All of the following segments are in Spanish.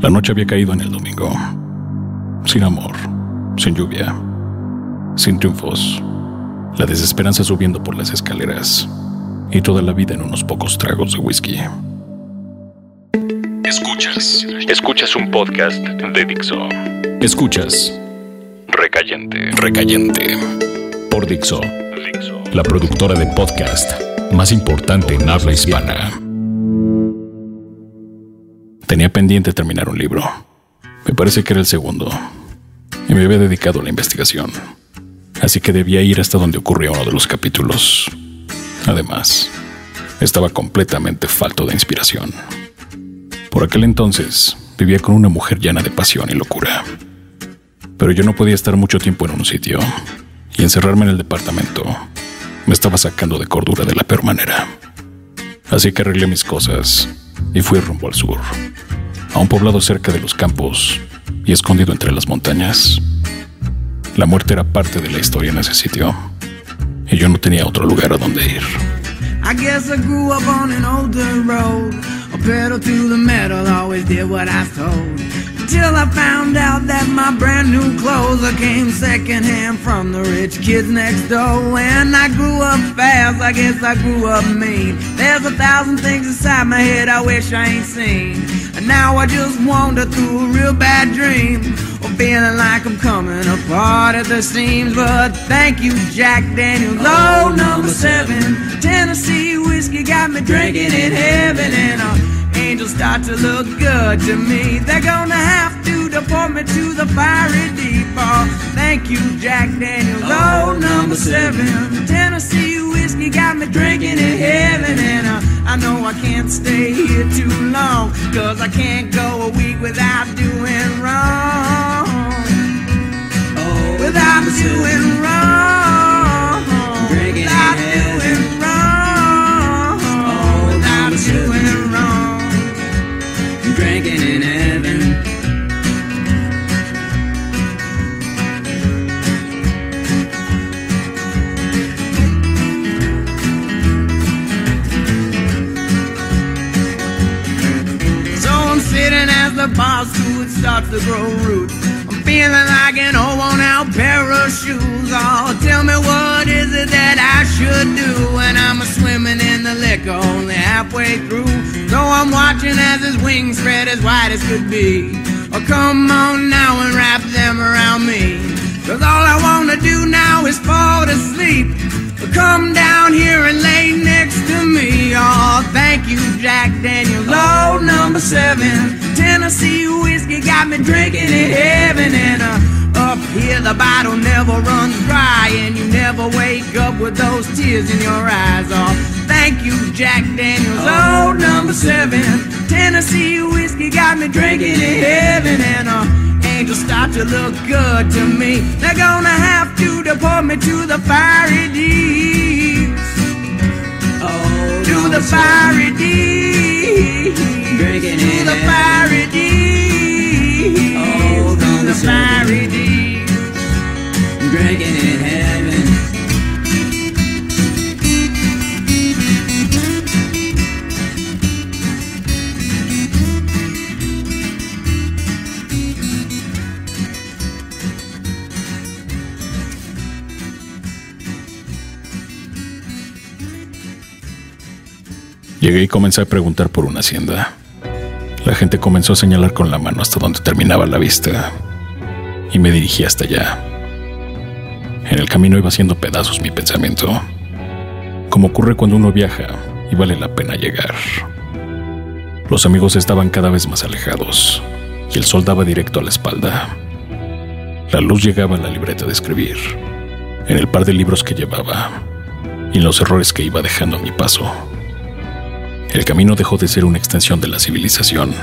La noche había caído en el domingo. Sin amor, sin lluvia, sin triunfos, la desesperanza subiendo por las escaleras y toda la vida en unos pocos tragos de whisky. Escuchas. Escuchas un podcast de Dixo. Escuchas. Recayente. Recayente. Por Dixo. La productora de podcast más importante en habla hispana. Tenía pendiente terminar un libro. Me parece que era el segundo. Y me había dedicado a la investigación. Así que debía ir hasta donde ocurría uno de los capítulos. Además, estaba completamente falto de inspiración. Por aquel entonces, vivía con una mujer llena de pasión y locura. Pero yo no podía estar mucho tiempo en un sitio, y encerrarme en el departamento me estaba sacando de cordura de la peor manera. Así que arreglé mis cosas y fui rumbo al sur, a un poblado cerca de los campos y escondido entre las montañas. La muerte era parte de la historia en ese sitio, y yo no tenía otro lugar a donde ir. I guess I grew up on an older road. A pedal to the metal, always did what I told. Till I found out that my brand new clothes I came secondhand from the rich kids next door. And I grew up fast, I guess I grew up mean. There's a thousand things inside my head I wish I ain't seen. And now I just wander through a real bad dream. Feeling like I'm coming apart at the seams. But thank you, Jack Daniels. Oh, number seven. Tennessee whiskey got me drinking in heaven. And uh, angels start to look good to me. They're gonna have to deport me to the fiery deep. Oh, thank you, Jack Daniels. Oh, number seven. Tennessee whiskey got me drinking in heaven. And uh, I know I can't stay here too long. Cause I can't go a week without doing wrong. Oh, without doing wrong. As the starts to grow roots. I'm feeling like an old worn out pair of shoes. Oh, tell me what is it that I should do when I'm swimming in the liquor only halfway through? So I'm watching as his wings spread as wide as could be. Oh, come on now and wrap them around me. Cause all I wanna do now is fall to sleep. Come down here and lay next to me. Oh, thank you, Jack Daniel. Oh, number seven. Tennessee whiskey got me drinking in heaven. And uh, up here, the bottle never runs dry. And you never wake up with those tears in your eyes. Oh, thank you, Jack Daniels. Oh, number seven. Tennessee whiskey got me drinking in heaven. And uh, angels start to look good to me. They're gonna have to deport me to the fiery deeps. Oh, to the fiery deeps. Drinking to the fiery deeps. Oh, to the fiery deeps. Drinking in heaven. Llegué y comencé a preguntar por una hacienda. La gente comenzó a señalar con la mano hasta donde terminaba la vista y me dirigí hasta allá. En el camino iba haciendo pedazos mi pensamiento, como ocurre cuando uno viaja y vale la pena llegar. Los amigos estaban cada vez más alejados y el sol daba directo a la espalda. La luz llegaba a la libreta de escribir, en el par de libros que llevaba y en los errores que iba dejando a mi paso. El camino dejó de ser una extensión de la civilización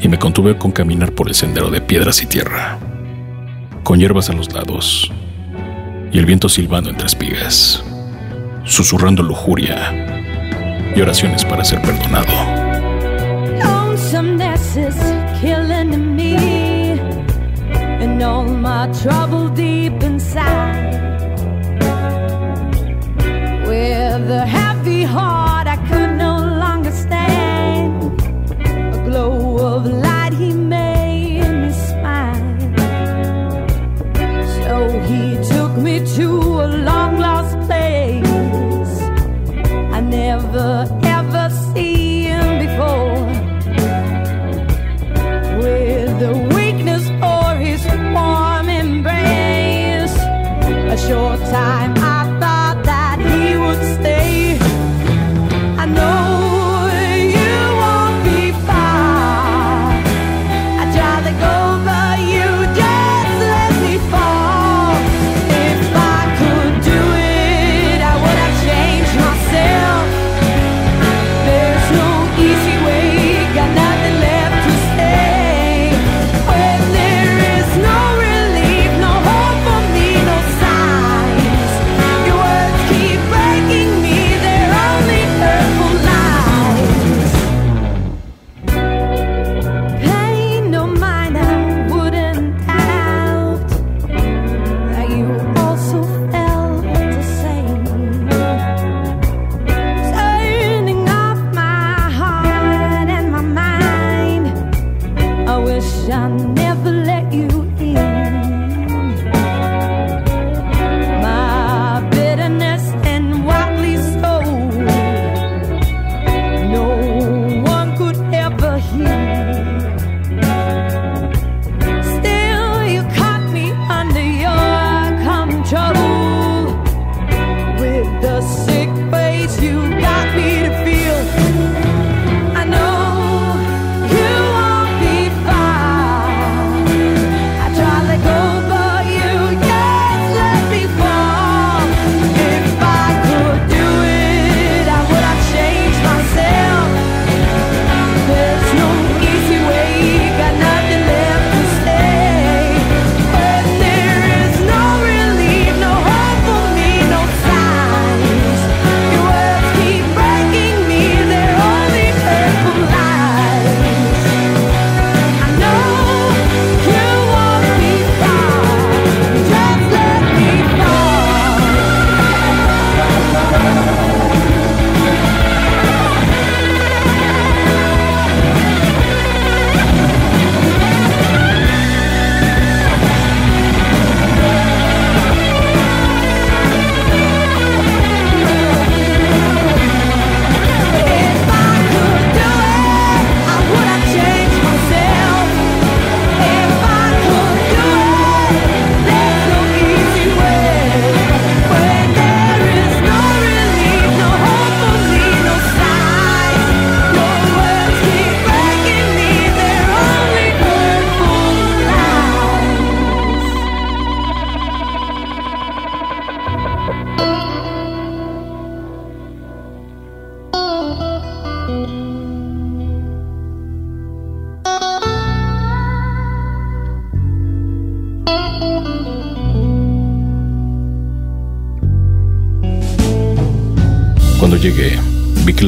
y me contuve con caminar por el sendero de piedras y tierra, con hierbas a los lados y el viento silbando entre espigas, susurrando lujuria y oraciones para ser perdonado.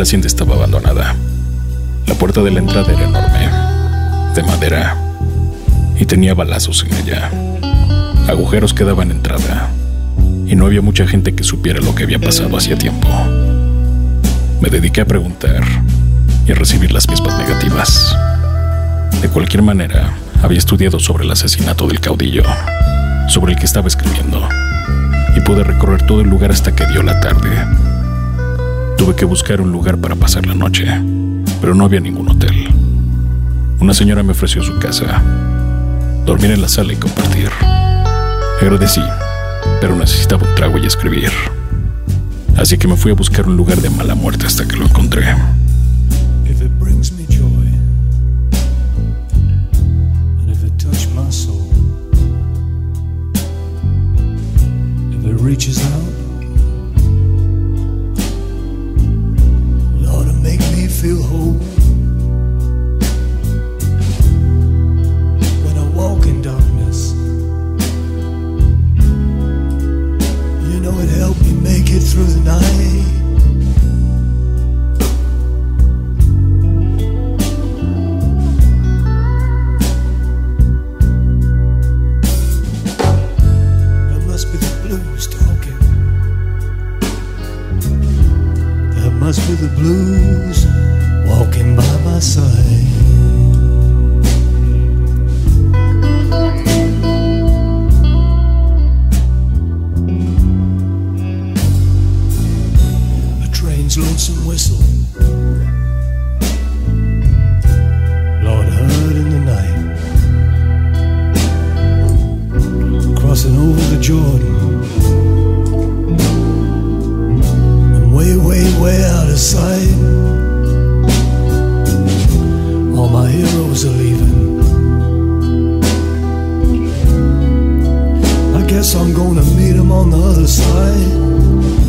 Hacienda estaba abandonada. La puerta de la entrada era enorme, de madera, y tenía balazos en ella. Agujeros que daban entrada, y no había mucha gente que supiera lo que había pasado hacía tiempo. Me dediqué a preguntar y a recibir las mismas negativas. De cualquier manera, había estudiado sobre el asesinato del caudillo, sobre el que estaba escribiendo, y pude recorrer todo el lugar hasta que dio la tarde. Tuve que buscar un lugar para pasar la noche, pero no había ningún hotel. Una señora me ofreció su casa, dormir en la sala y compartir. Agradecí, pero necesitaba un trago y escribir. Así que me fui a buscar un lugar de mala muerte hasta que lo encontré. If it I'm gonna meet him on the other side.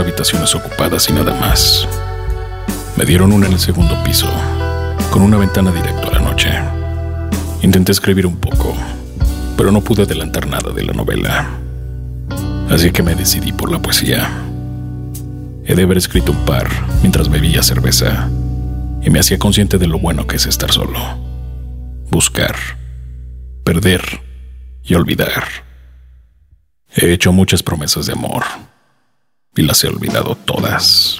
Habitaciones ocupadas y nada más. Me dieron una en el segundo piso, con una ventana directo a la noche. Intenté escribir un poco, pero no pude adelantar nada de la novela. Así que me decidí por la poesía. He de haber escrito un par mientras bebía cerveza y me hacía consciente de lo bueno que es estar solo. Buscar, perder y olvidar. He hecho muchas promesas de amor y las he olvidado todas.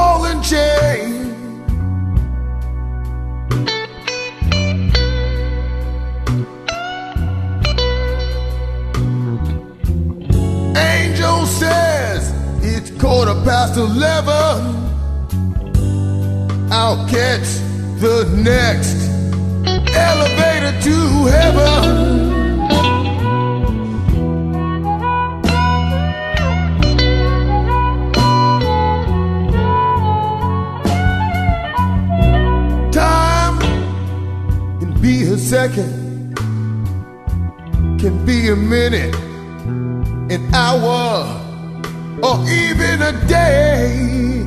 And. Angel says it's quarter past eleven. I'll catch the next elevator to heaven. Second, can be a minute, an hour, or even a day.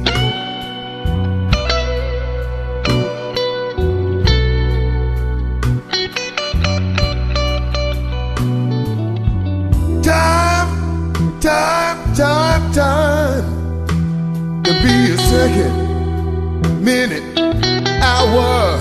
Time, time, time, time can be a second, minute, hour,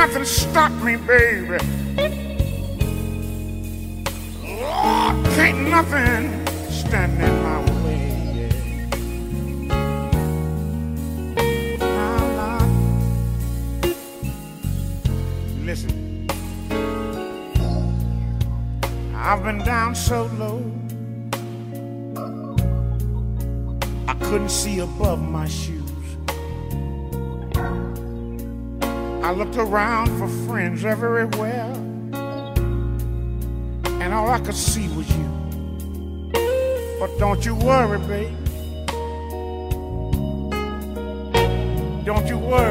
nothing stop me, baby. Lord, can't nothing stand in my way. Nah. Ah, Listen, I've been down so low. I couldn't see above my shoes. I looked around for friends everywhere, and all I could see was you. But don't you worry, babe. Don't you worry,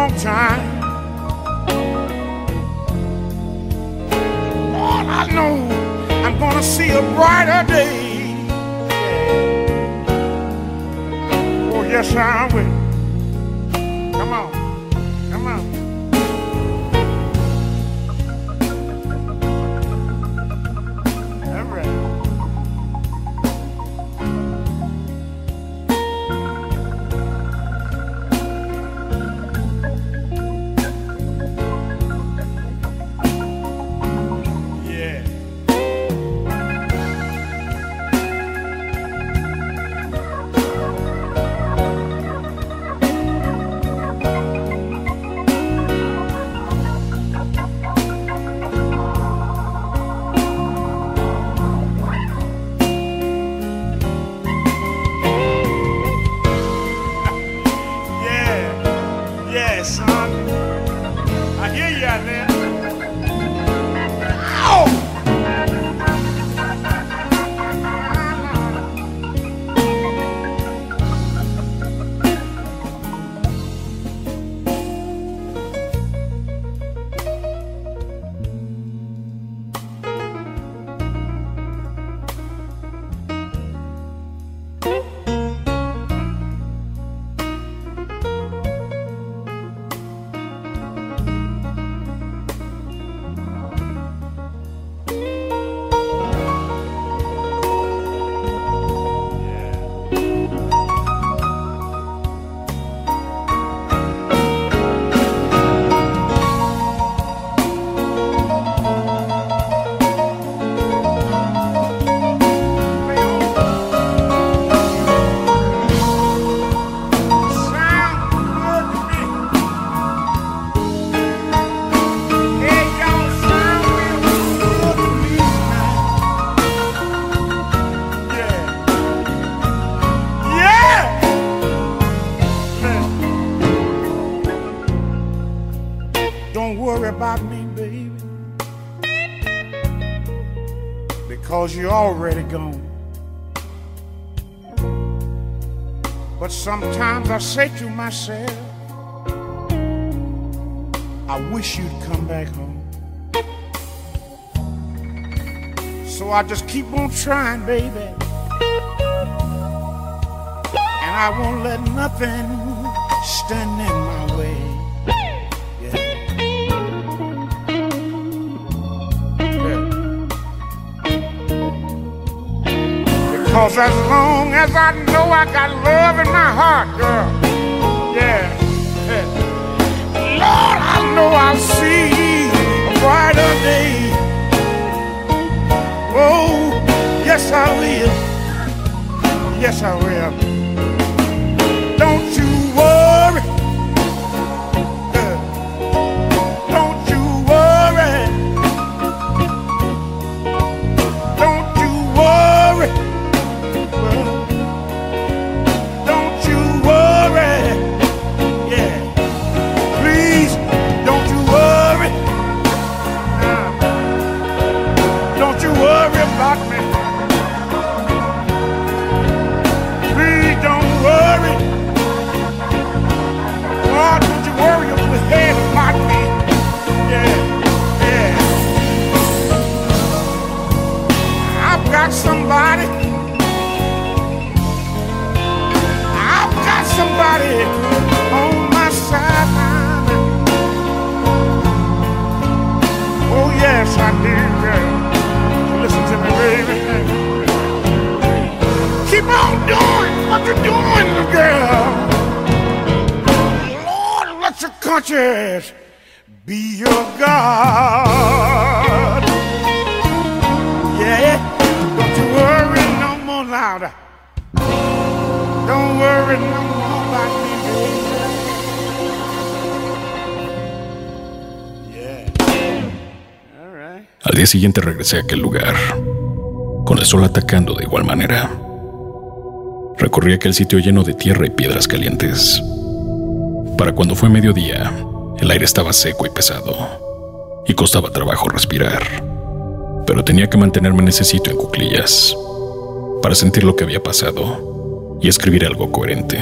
long time. Say to myself, I wish you'd come back home. So I just keep on trying, baby. And I won't let nothing stand in Because as long as I know I got love in my heart, girl, yeah, yeah. Lord, I know I'll see a brighter day. Oh, yes, I will. Yes, I will. Don't you worry. You're doing, girl. Lord, let your conscience be your God. Yeah, don't you worry no more louder. Don't worry no more about me, baby. Yeah. All right. Al día siguiente regresé a aquel lugar, con el sol atacando de igual manera. Recorrí aquel sitio lleno de tierra y piedras calientes. Para cuando fue mediodía, el aire estaba seco y pesado, y costaba trabajo respirar. Pero tenía que mantenerme en ese sitio en cuclillas, para sentir lo que había pasado y escribir algo coherente.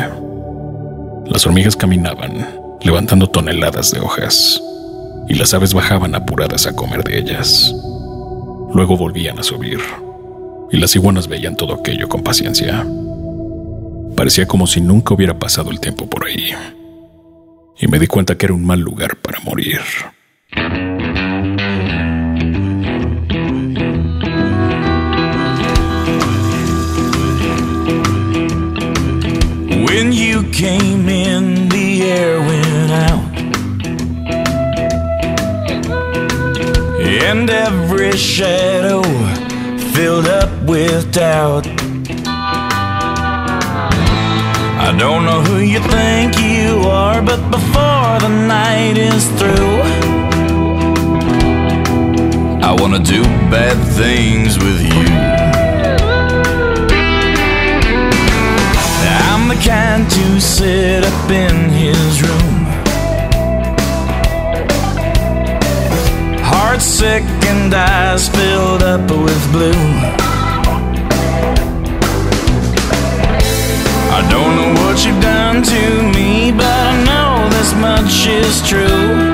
Las hormigas caminaban, levantando toneladas de hojas, y las aves bajaban apuradas a comer de ellas. Luego volvían a subir, y las iguanas veían todo aquello con paciencia. Parecía como si nunca hubiera pasado el tiempo por ahí. Y me di cuenta que era un mal lugar para morir. When you came in, the air went out. And every shadow filled up with doubt. I don't know who you think you are, but before the night is through, I wanna do bad things with you. I'm the kind to sit up in his room. Heart sick and eyes filled up with blue. I don't know what you've done to me, but I know this much is true.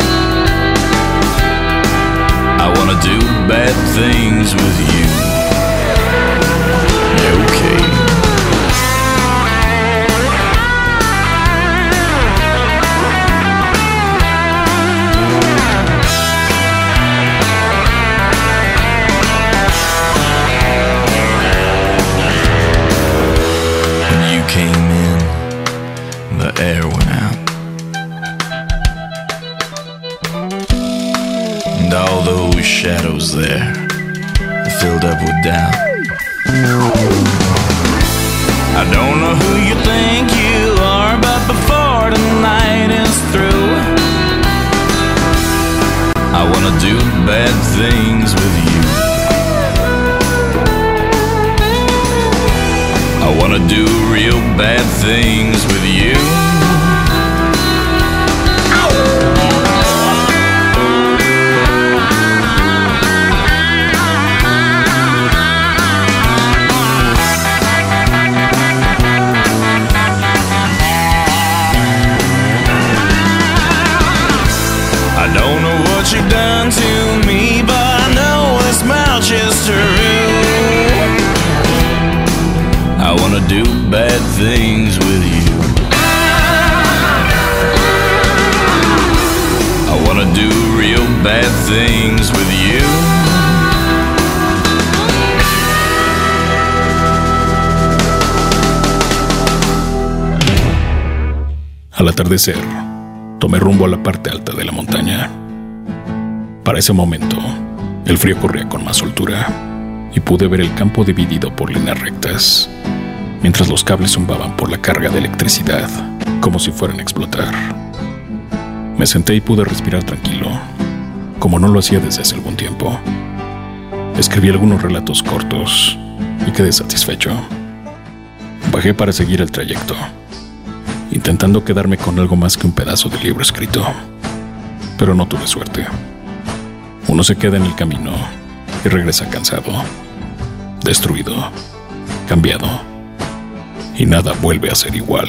I wanna do bad things with you. Atardecer, tomé rumbo a la parte alta de la montaña. Para ese momento, el frío corría con más soltura y pude ver el campo dividido por líneas rectas, mientras los cables zumbaban por la carga de electricidad, como si fueran a explotar. Me senté y pude respirar tranquilo, como no lo hacía desde hace algún tiempo. Escribí algunos relatos cortos y quedé satisfecho. Bajé para seguir el trayecto, intentando quedarme con algo más que un pedazo de libro escrito, pero no tuve suerte. Uno se queda en el camino y regresa cansado, destruido, cambiado, y nada vuelve a ser igual.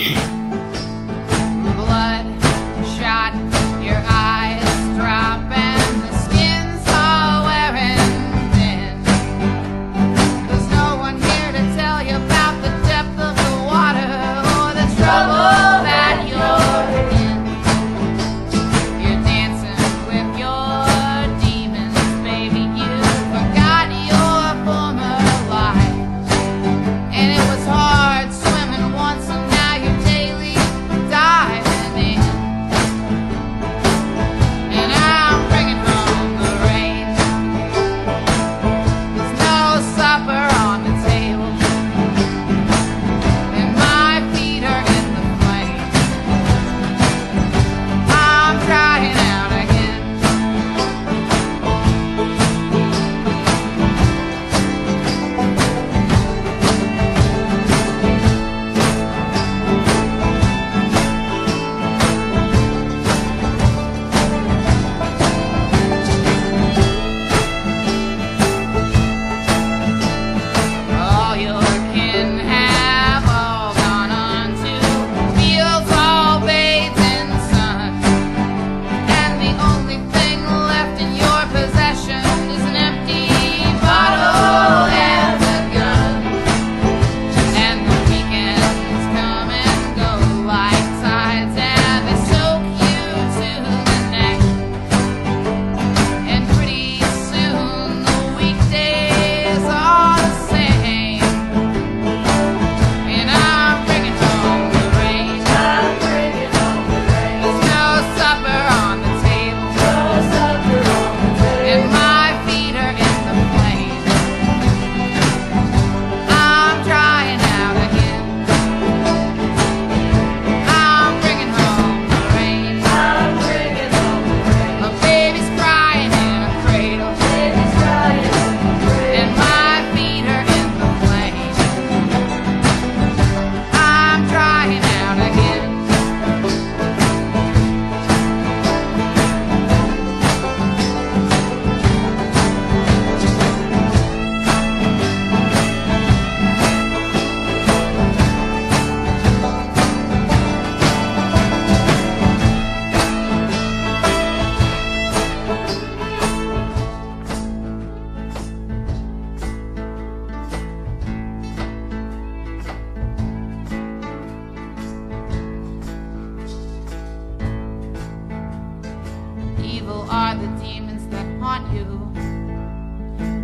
you,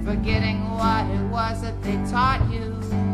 forgetting what it was that they taught you.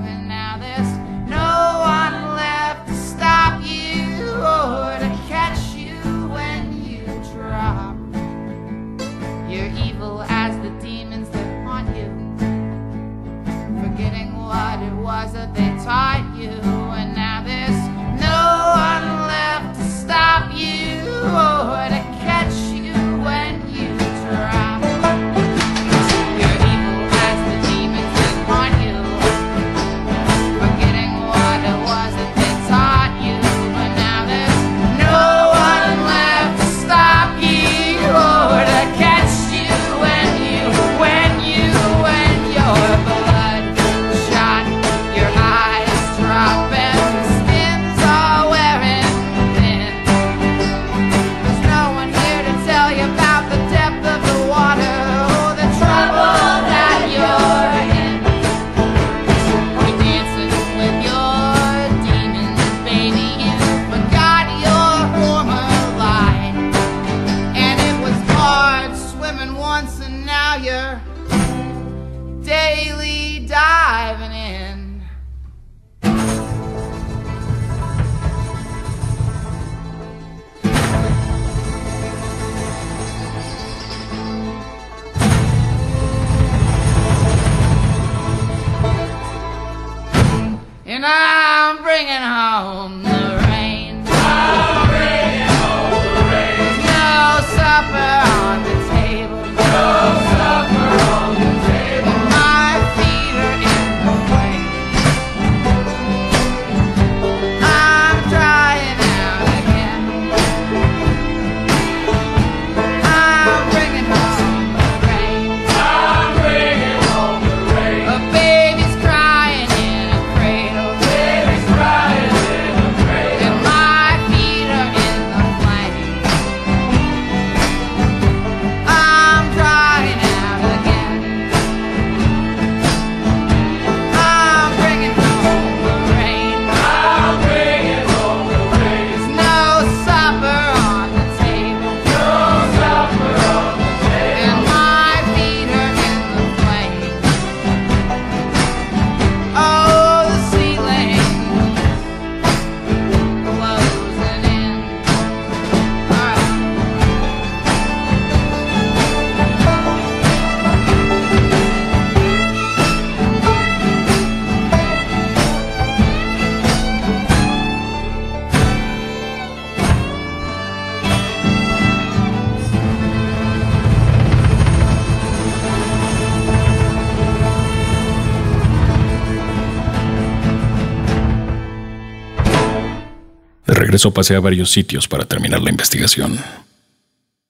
regreso pasé a varios sitios para terminar la investigación.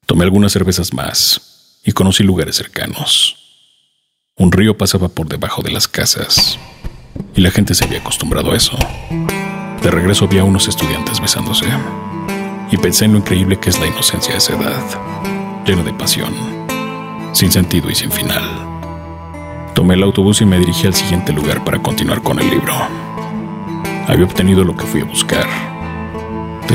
Tomé algunas cervezas más y conocí lugares cercanos. Un río pasaba por debajo de las casas y la gente se había acostumbrado a eso. De regreso vi a unos estudiantes besándose y pensé en lo increíble que es la inocencia de esa edad, llena de pasión, sin sentido y sin final. Tomé el autobús y me dirigí al siguiente lugar para continuar con el libro. Había obtenido lo que fui a buscar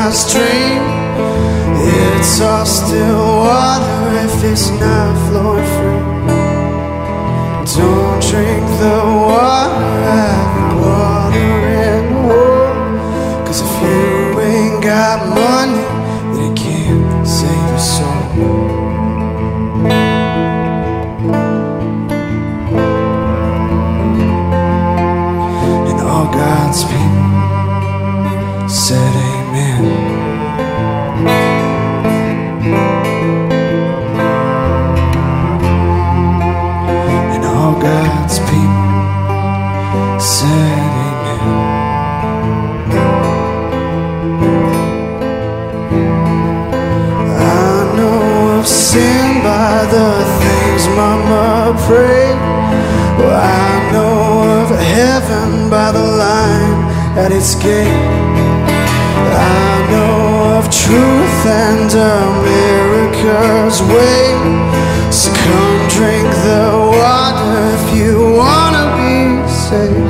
my stream. It's all still water if it's not flowing free. Don't drink the pray. Well, I know of heaven by the line at its gate. I know of truth and America's way. So come drink the water if you wanna be saved.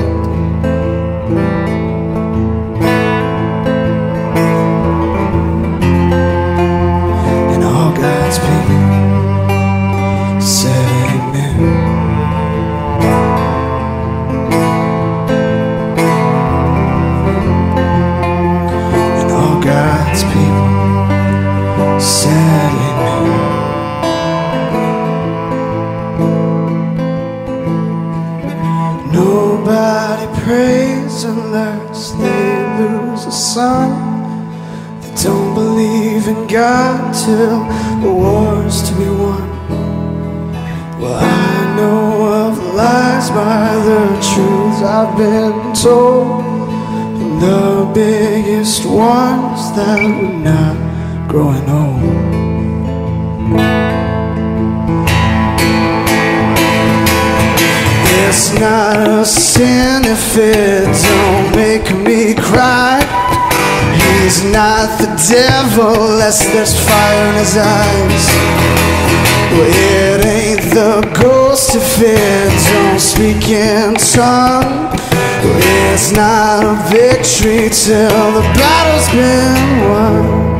God till the war's to be won. Well, I know of lies by the truths I've been told. And the biggest ones that we're not growing old. It's not a sin if it don't make me cry. He's not the devil, lest there's fire in his eyes. Well, it ain't the ghost if it don't speak in tongue. Well, it's not a victory till the battle's been won.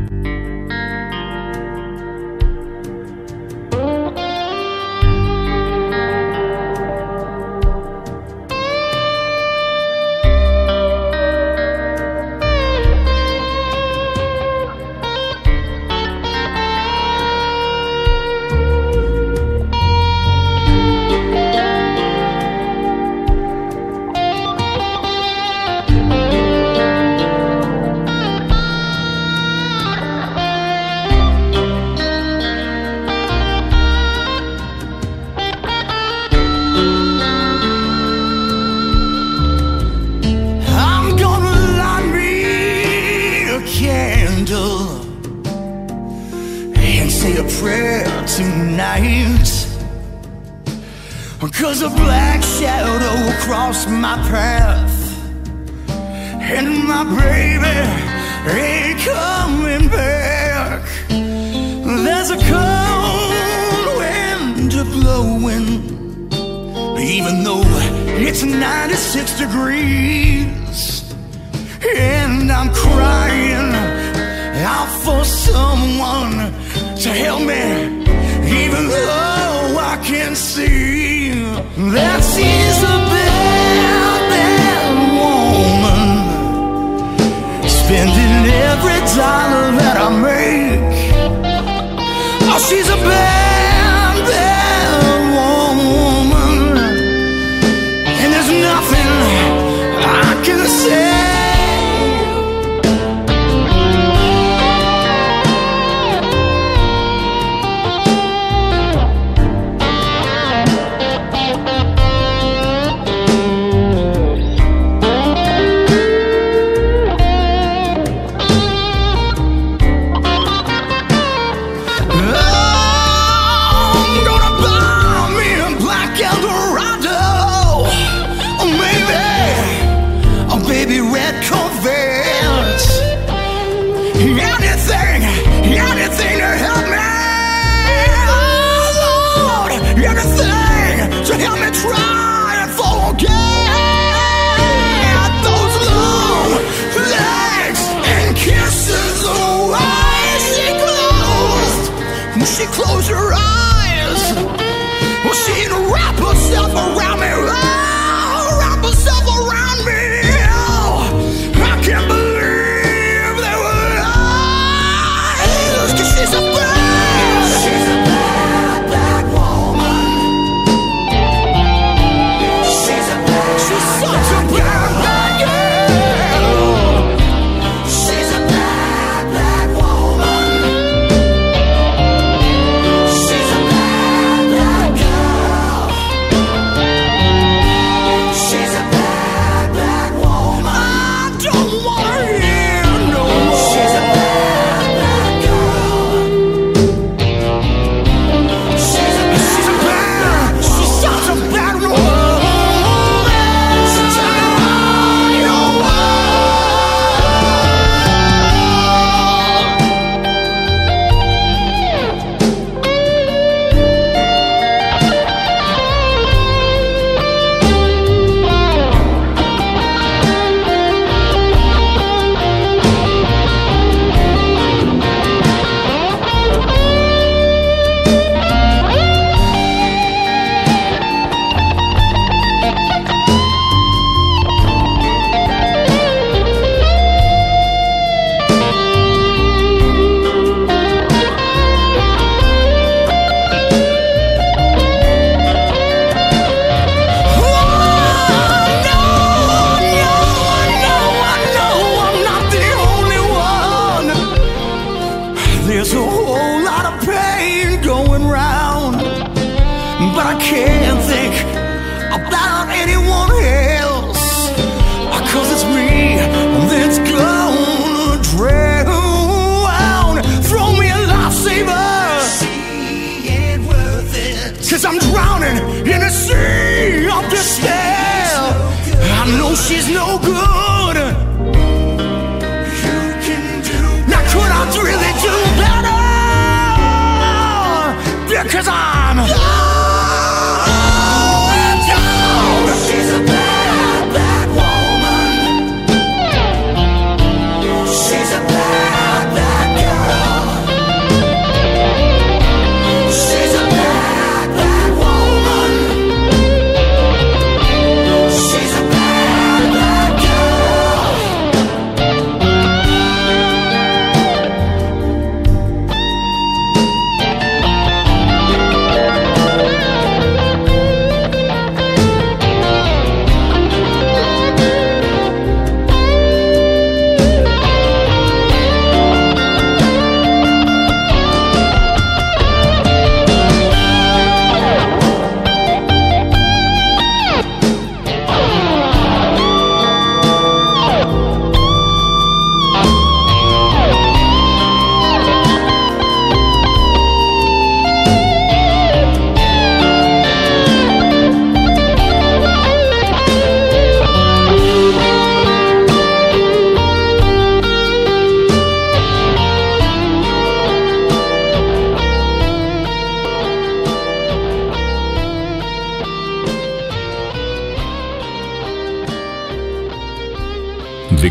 Cause a black shadow crossed my path, and my baby ain't coming back. There's a cold wind blowing. Even though it's 96 degrees. And I'm crying out for someone to help me even though I can see that she's a bad, bad woman. Spending every dollar that I make. Oh she's a bad, bad woman. And there's nothing I can say.